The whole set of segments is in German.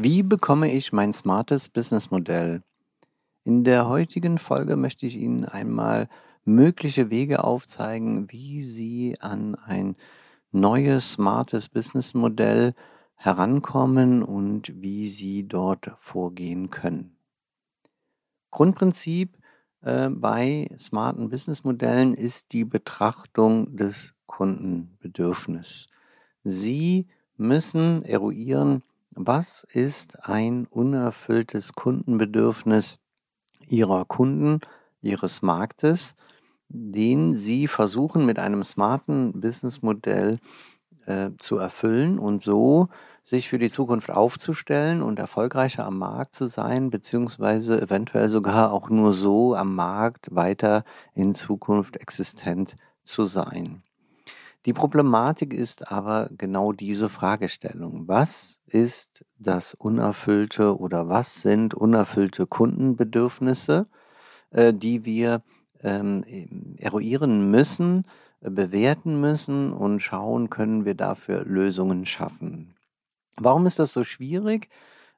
Wie bekomme ich mein smartes Businessmodell? In der heutigen Folge möchte ich Ihnen einmal mögliche Wege aufzeigen, wie Sie an ein neues smartes Businessmodell herankommen und wie Sie dort vorgehen können. Grundprinzip äh, bei smarten Businessmodellen ist die Betrachtung des Kundenbedürfnisses. Sie müssen eruieren, was ist ein unerfülltes Kundenbedürfnis Ihrer Kunden, Ihres Marktes, den Sie versuchen mit einem smarten Businessmodell äh, zu erfüllen und so sich für die Zukunft aufzustellen und erfolgreicher am Markt zu sein, beziehungsweise eventuell sogar auch nur so am Markt weiter in Zukunft existent zu sein. Die Problematik ist aber genau diese Fragestellung. Was ist das unerfüllte oder was sind unerfüllte Kundenbedürfnisse, äh, die wir ähm, eruieren müssen, bewerten müssen und schauen, können wir dafür Lösungen schaffen. Warum ist das so schwierig?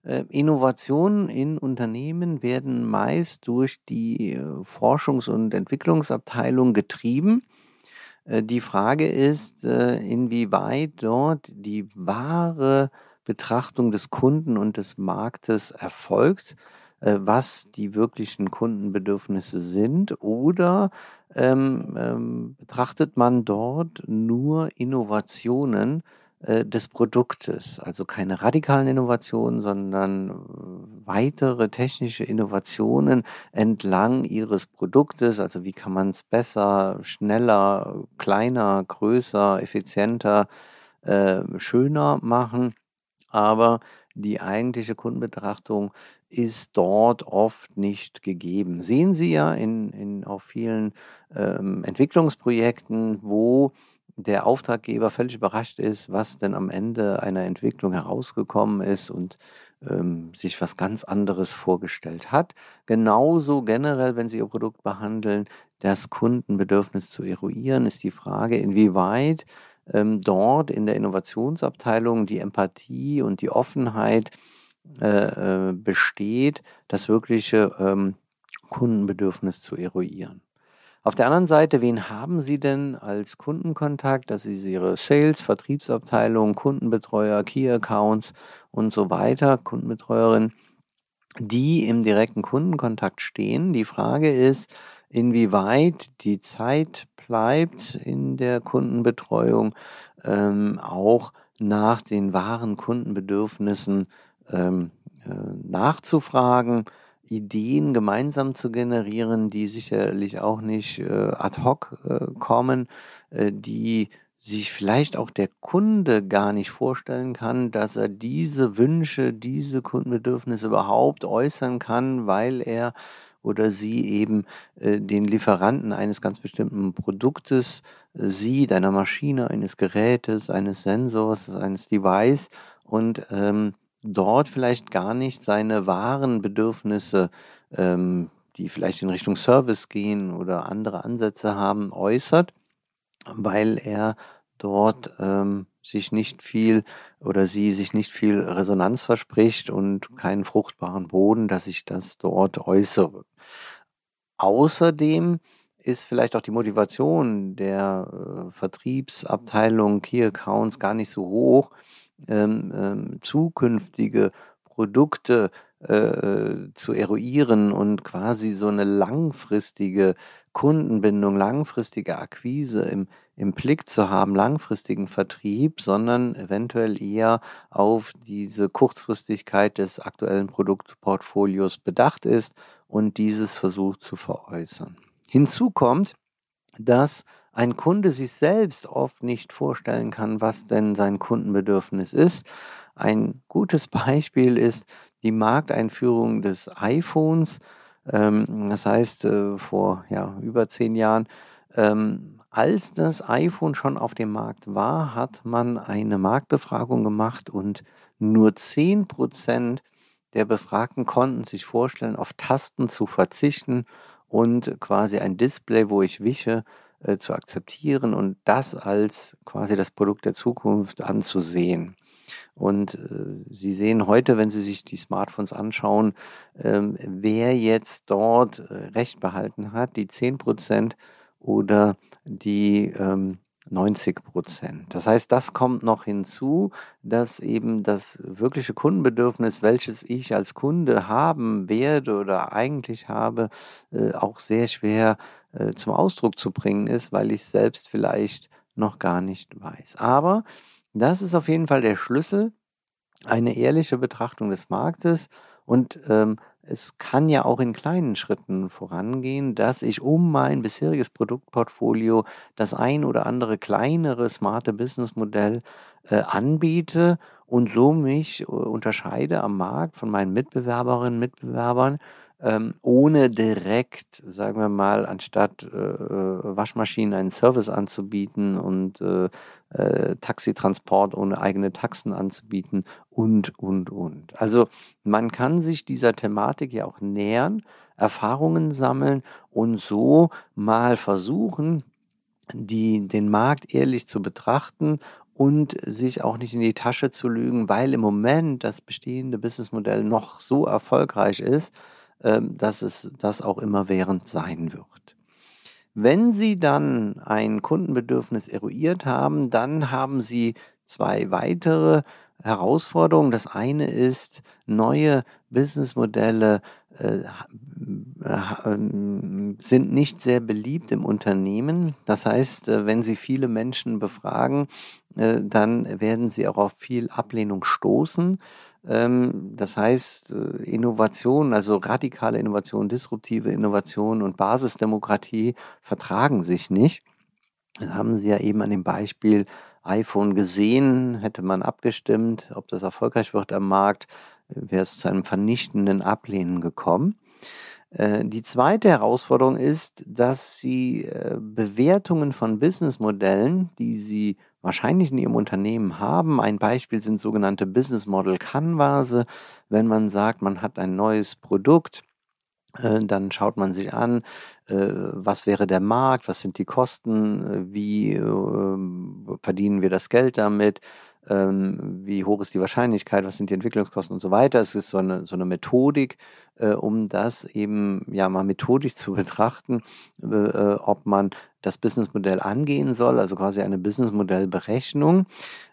Äh, Innovationen in Unternehmen werden meist durch die äh, Forschungs- und Entwicklungsabteilung getrieben äh, die Frage ist, äh, inwieweit dort die wahre Betrachtung des Kunden und des Marktes erfolgt, äh, was die wirklichen Kundenbedürfnisse sind, oder ähm, ähm, betrachtet man dort nur Innovationen, äh, des Produktes. Also keine radikalen Innovationen, sondern äh, weitere technische Innovationen entlang ihres Produktes. Also wie kann man es besser, schneller, kleiner, größer, effizienter, äh, schöner machen. Aber die eigentliche Kundenbetrachtung ist dort oft nicht gegeben. Sehen Sie ja in, in auf vielen ähm, Entwicklungsprojekten, wo der Auftraggeber völlig überrascht ist, was denn am Ende einer Entwicklung herausgekommen ist und ähm, sich was ganz anderes vorgestellt hat. Genauso generell, wenn Sie Ihr Produkt behandeln, das Kundenbedürfnis zu eruieren, ist die Frage, inwieweit ähm, dort in der Innovationsabteilung die Empathie und die Offenheit äh, äh, besteht, das wirkliche ähm, Kundenbedürfnis zu eruieren. Auf der anderen Seite, wen haben Sie denn als Kundenkontakt? Das ist Ihre Sales, Vertriebsabteilung, Kundenbetreuer, Key Accounts und so weiter, Kundenbetreuerin, die im direkten Kundenkontakt stehen. Die Frage ist, inwieweit die Zeit bleibt in der Kundenbetreuung, ähm, auch nach den wahren Kundenbedürfnissen ähm, äh, nachzufragen Ideen gemeinsam zu generieren, die sicherlich auch nicht äh, ad hoc äh, kommen, äh, die sich vielleicht auch der Kunde gar nicht vorstellen kann, dass er diese Wünsche, diese Kundenbedürfnisse überhaupt äußern kann, weil er oder sie eben äh, den Lieferanten eines ganz bestimmten Produktes äh, sieht, einer Maschine, eines Gerätes, eines Sensors, eines Device und ähm, dort vielleicht gar nicht seine wahren Bedürfnisse, ähm, die vielleicht in Richtung Service gehen oder andere Ansätze haben, äußert, weil er dort ähm, sich nicht viel oder sie sich nicht viel Resonanz verspricht und keinen fruchtbaren Boden, dass ich das dort äußere. Außerdem ist vielleicht auch die Motivation der äh, Vertriebsabteilung, Key Accounts gar nicht so hoch, ähm, ähm, zukünftige Produkte äh, zu eruieren und quasi so eine langfristige Kundenbindung, langfristige Akquise im, im Blick zu haben, langfristigen Vertrieb, sondern eventuell eher auf diese Kurzfristigkeit des aktuellen Produktportfolios bedacht ist und dieses versucht zu veräußern. Hinzu kommt, dass ein Kunde sich selbst oft nicht vorstellen kann, was denn sein Kundenbedürfnis ist. Ein gutes Beispiel ist die Markteinführung des iPhones. Ähm, das heißt, äh, vor ja, über zehn Jahren, ähm, als das iPhone schon auf dem Markt war, hat man eine Marktbefragung gemacht und nur 10% der Befragten konnten sich vorstellen, auf Tasten zu verzichten und quasi ein Display, wo ich wische, äh, zu akzeptieren und das als quasi das Produkt der Zukunft anzusehen. Und äh, Sie sehen heute, wenn Sie sich die Smartphones anschauen, ähm, wer jetzt dort äh, Recht behalten hat, die 10 Prozent oder die ähm, 90 Prozent. Das heißt, das kommt noch hinzu, dass eben das wirkliche Kundenbedürfnis, welches ich als Kunde haben werde oder eigentlich habe, äh, auch sehr schwer äh, zum Ausdruck zu bringen ist, weil ich es selbst vielleicht noch gar nicht weiß. Aber das ist auf jeden Fall der Schlüssel, eine ehrliche Betrachtung des Marktes und ähm, es kann ja auch in kleinen Schritten vorangehen, dass ich um mein bisheriges Produktportfolio das ein oder andere kleinere smarte Businessmodell äh, anbiete und so mich äh, unterscheide am Markt von meinen Mitbewerberinnen und Mitbewerbern ähm, ohne direkt, sagen wir mal, anstatt äh, äh, Waschmaschinen einen Service anzubieten und äh, äh, Taxitransport ohne eigene Taxen anzubieten und, und, und. Also man kann sich dieser Thematik ja auch nähern, Erfahrungen sammeln und so mal versuchen, die, den Markt ehrlich zu betrachten und sich auch nicht in die Tasche zu lügen, weil im Moment das bestehende Businessmodell noch so erfolgreich ist, dass es das auch immer während sein wird. Wenn Sie dann ein Kundenbedürfnis eruiert haben, dann haben Sie zwei weitere Herausforderungen. Das eine ist, neue Businessmodelle äh, ähm, sind nicht sehr beliebt im Unternehmen. Das heißt, äh, wenn Sie viele Menschen befragen, äh, dann werden Sie auch auf viel Ablehnung stoßen. Ähm, das heißt, äh, Innovation, also radikale Innovation, disruptive Innovation und Basisdemokratie vertragen sich nicht. Das haben Sie ja eben an dem Beispiel iPhone gesehen, hätte man abgestimmt, ob das erfolgreich wird am Markt, wäre es zu einem vernichtenden Ablehnen gekommen. Äh, die zweite Herausforderung ist, dass Sie äh, Bewertungen von Businessmodellen, die Sie wahrscheinlich in Ihrem Unternehmen haben. Ein Beispiel sind sogenannte Business Model Canvas. Wenn man sagt, man hat ein neues Produkt, äh, dann schaut man sich an, was wäre der Markt, was sind die Kosten, wie ähm, verdienen wir das Geld damit, ähm, wie hoch ist die Wahrscheinlichkeit, was sind die Entwicklungskosten und so weiter. Es ist so eine, so eine Methodik, äh, um das eben ja mal methodisch zu betrachten, äh, äh, ob man das Businessmodell angehen soll, also quasi eine Businessmodellberechnung.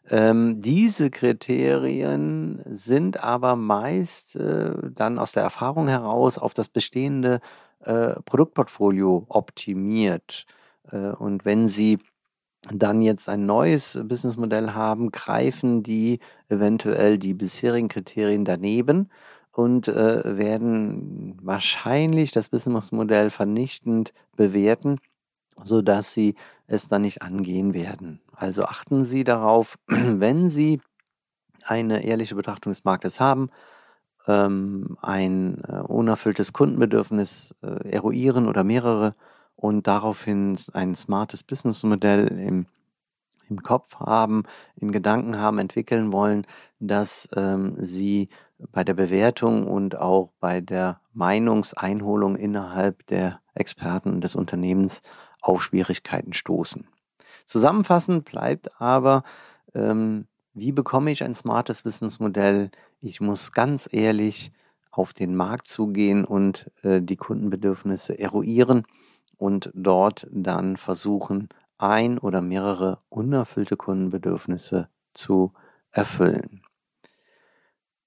Ähm, diese Kriterien sind aber meist äh, dann aus der Erfahrung heraus auf das bestehende äh, Produktportfolio optimiert. Äh, und wenn Sie dann jetzt ein neues Businessmodell haben, greifen die eventuell die bisherigen Kriterien daneben und äh, werden wahrscheinlich das Businessmodell vernichtend bewerten, sodass sie es dann nicht angehen werden. Also achten Sie darauf, wenn Sie eine ehrliche Betrachtung des Marktes haben, ähm, ein äh, unerfülltes Kundenbedürfnis äh, eruieren oder mehrere und daraufhin ein smartes Businessmodell im, im Kopf haben, in Gedanken haben, entwickeln wollen, dass ähm, sie bei der Bewertung und auch bei der Meinungseinholung innerhalb der Experten des Unternehmens auf Schwierigkeiten stoßen. Zusammenfassend bleibt aber, ähm, wie bekomme ich ein smartes Businessmodell? Ich muss ganz ehrlich auf den Markt zugehen und äh, die Kundenbedürfnisse eruieren und dort dann versuchen, ein oder mehrere unerfüllte Kundenbedürfnisse zu erfüllen.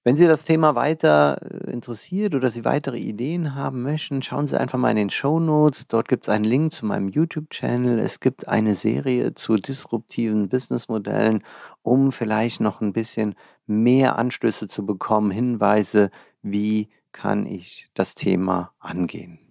Wenn Sie das Thema weiter äh, interessiert oder Sie weitere Ideen haben möchten, schauen Sie einfach mal in den Show Notes. Dort gibt es einen Link zu meinem YouTube-Channel. Es gibt eine Serie zu disruptiven Businessmodellen, um vielleicht noch ein bisschen mehr Anstöße zu bekommen, Hinweise, wie kann ich das Thema angehen.